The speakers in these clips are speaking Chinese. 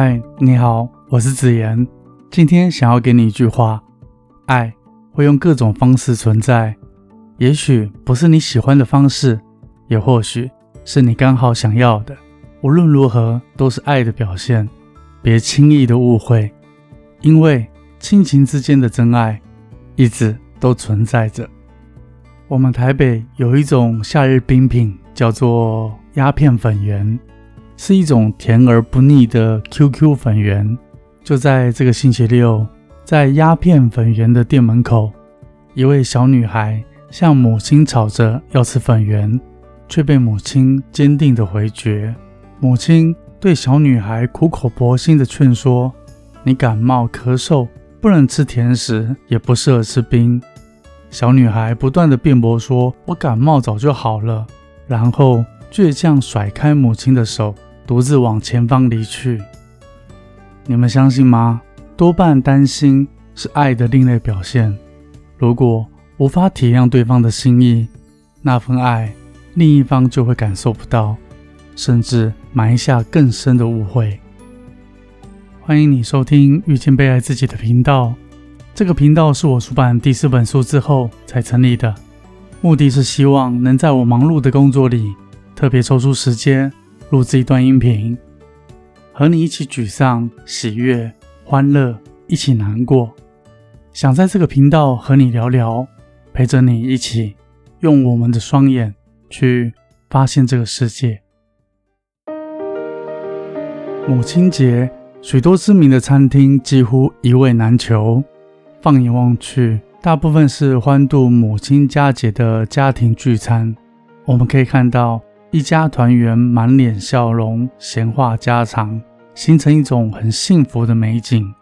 嗨，你好，我是子言。今天想要给你一句话：爱会用各种方式存在，也许不是你喜欢的方式，也或许是你刚好想要的。无论如何，都是爱的表现。别轻易的误会，因为亲情之间的真爱一直都存在着。我们台北有一种夏日冰品，叫做鸦片粉圆，是一种甜而不腻的 QQ 粉圆。就在这个星期六，在鸦片粉圆的店门口，一位小女孩向母亲吵着要吃粉圆，却被母亲坚定的回绝。母亲对小女孩苦口婆心的劝说：“你感冒咳嗽，不能吃甜食，也不适合吃冰。”小女孩不断的辩驳说：“我感冒早就好了。”然后倔强甩开母亲的手，独自往前方离去。你们相信吗？多半担心是爱的另类表现。如果无法体谅对方的心意，那份爱另一方就会感受不到，甚至埋下更深的误会。欢迎你收听遇见被爱自己的频道。这个频道是我出版第四本书之后才成立的，目的是希望能在我忙碌的工作里，特别抽出时间录制一段音频，和你一起沮丧、喜悦、欢乐，一起难过。想在这个频道和你聊聊，陪着你一起用我们的双眼去发现这个世界。母亲节，许多知名的餐厅几乎一位难求。放眼望去，大部分是欢度母亲佳节的家庭聚餐。我们可以看到一家团圆，满脸笑容，闲话家常，形成一种很幸福的美景。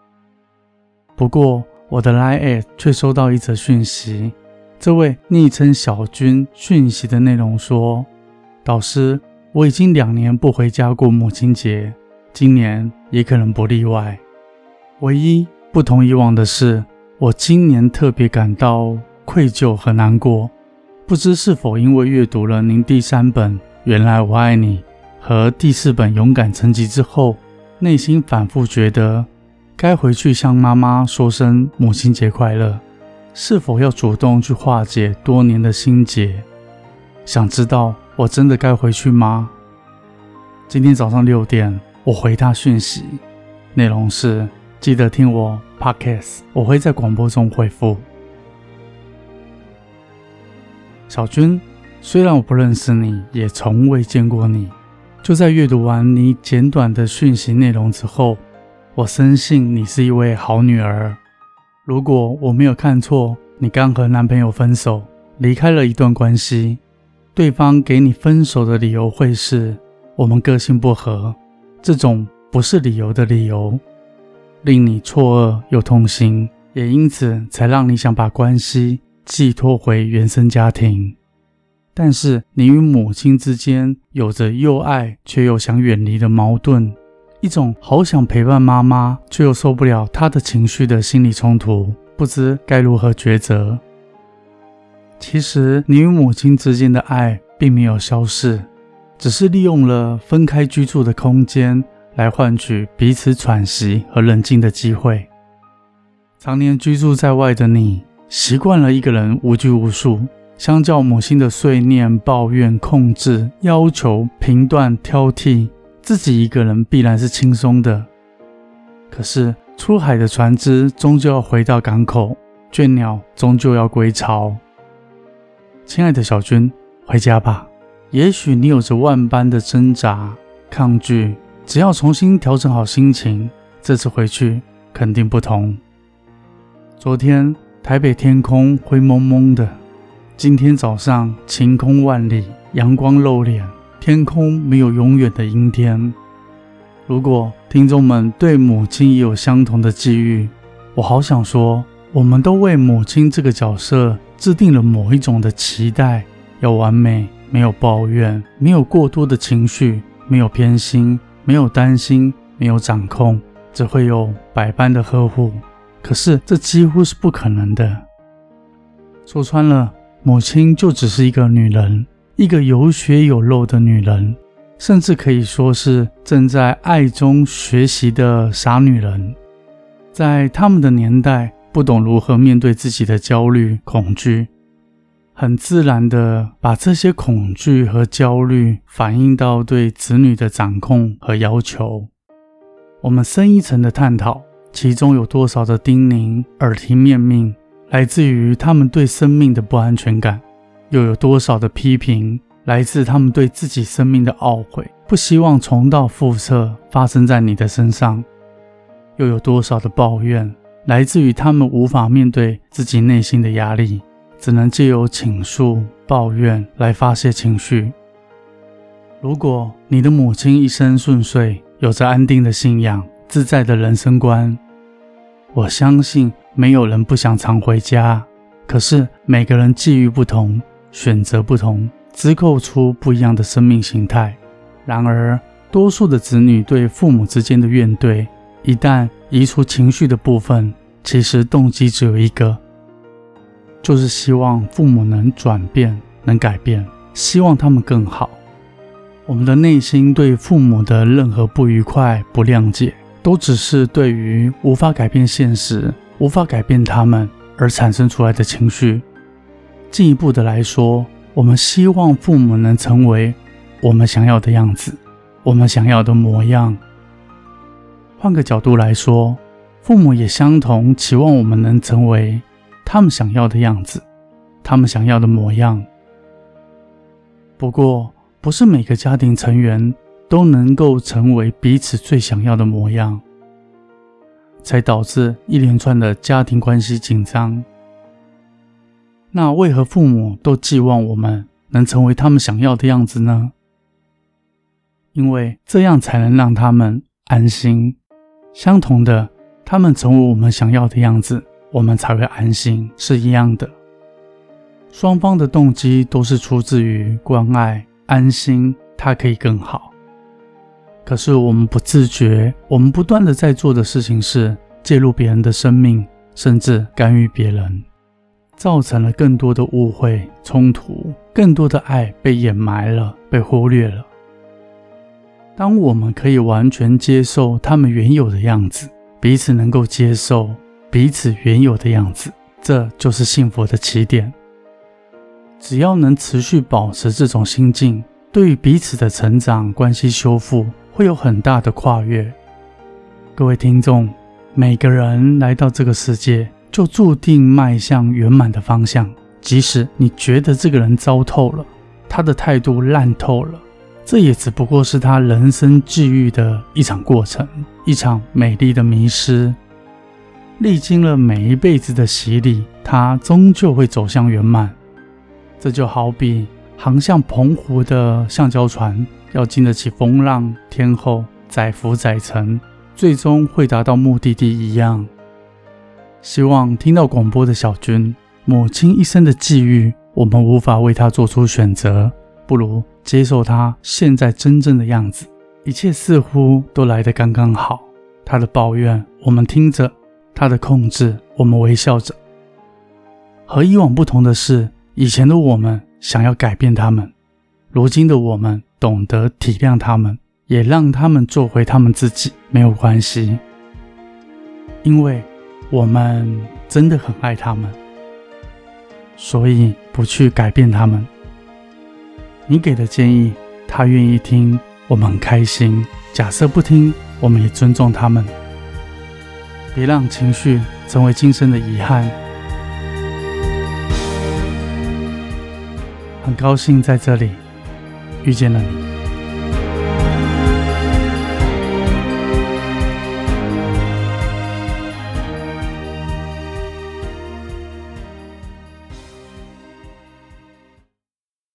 不过，我的 Line 却收到一则讯息，这位昵称小军讯息的内容说：“导师，我已经两年不回家过母亲节，今年也可能不例外。唯一不同以往的是。”我今年特别感到愧疚和难过，不知是否因为阅读了您第三本《原来我爱你》和第四本《勇敢成疾》之后，内心反复觉得该回去向妈妈说声母亲节快乐，是否要主动去化解多年的心结？想知道我真的该回去吗？今天早上六点，我回他讯息，内容是。记得听我 podcast，我会在广播中回复。小军，虽然我不认识你，也从未见过你，就在阅读完你简短的讯息内容之后，我深信你是一位好女儿。如果我没有看错，你刚和男朋友分手，离开了一段关系，对方给你分手的理由会是我们个性不合，这种不是理由的理由。令你错愕又痛心，也因此才让你想把关系寄托回原生家庭。但是你与母亲之间有着又爱却又想远离的矛盾，一种好想陪伴妈妈却又受不了她的情绪的心理冲突，不知该如何抉择。其实你与母亲之间的爱并没有消逝，只是利用了分开居住的空间。来换取彼此喘息和冷静的机会。常年居住在外的你，习惯了一个人无拘无束。相较母亲的碎念、抱怨、控制、要求、评断、挑剔，自己一个人必然是轻松的。可是出海的船只终究要回到港口，倦鸟终究要归巢。亲爱的小军，回家吧。也许你有着万般的挣扎、抗拒。只要重新调整好心情，这次回去肯定不同。昨天台北天空灰蒙蒙的，今天早上晴空万里，阳光露脸，天空没有永远的阴天。如果听众们对母亲也有相同的际遇，我好想说，我们都为母亲这个角色制定了某一种的期待，要完美，没有抱怨，没有过多的情绪，没有偏心。没有担心，没有掌控，只会有百般的呵护。可是这几乎是不可能的。说穿了，母亲就只是一个女人，一个有血有肉的女人。甚至可以说是正在爱中学习的傻女人。在他们的年代，不懂如何面对自己的焦虑、恐惧，很自然的把这些恐惧和焦虑反映到对子女的掌控和要求。我们深一层的探讨，其中有多少的叮咛、耳提面命，来自于他们对生命的不安全感；又有多少的批评，来自他们对自己生命的懊悔，不希望重蹈覆辙发生在你的身上。又有多少的抱怨，来自于他们无法面对自己内心的压力，只能借由倾诉、抱怨来发泄情绪。如果你的母亲一生顺遂，有着安定的信仰、自在的人生观，我相信没有人不想常回家。可是每个人际遇不同，选择不同，支构出不一样的生命形态。然而，多数的子女对父母之间的怨怼。一旦移除情绪的部分，其实动机只有一个，就是希望父母能转变、能改变，希望他们更好。我们的内心对父母的任何不愉快、不谅解，都只是对于无法改变现实、无法改变他们而产生出来的情绪。进一步的来说，我们希望父母能成为我们想要的样子，我们想要的模样。换个角度来说，父母也相同期望我们能成为他们想要的样子，他们想要的模样。不过，不是每个家庭成员都能够成为彼此最想要的模样，才导致一连串的家庭关系紧张。那为何父母都寄望我们能成为他们想要的样子呢？因为这样才能让他们安心。相同的，他们成为我们想要的样子，我们才会安心，是一样的。双方的动机都是出自于关爱、安心，他可以更好。可是我们不自觉，我们不断的在做的事情是介入别人的生命，甚至干预别人，造成了更多的误会、冲突，更多的爱被掩埋了，被忽略了。当我们可以完全接受他们原有的样子，彼此能够接受彼此原有的样子，这就是幸福的起点。只要能持续保持这种心境，对于彼此的成长、关系修复会有很大的跨越。各位听众，每个人来到这个世界，就注定迈向圆满的方向。即使你觉得这个人糟透了，他的态度烂透了。这也只不过是他人生际遇的一场过程，一场美丽的迷失。历经了每一辈子的洗礼，他终究会走向圆满。这就好比航向澎湖的橡胶船，要经得起风浪、天后、载浮载沉，最终会达到目的地一样。希望听到广播的小军，母亲一生的际遇，我们无法为他做出选择。不如接受他现在真正的样子，一切似乎都来得刚刚好。他的抱怨我们听着，他的控制我们微笑着。和以往不同的是，以前的我们想要改变他们，如今的我们懂得体谅他们，也让他们做回他们自己，没有关系，因为我们真的很爱他们，所以不去改变他们。你给的建议，他愿意听，我们很开心。假设不听，我们也尊重他们。别让情绪成为今生的遗憾。很高兴在这里遇见了你。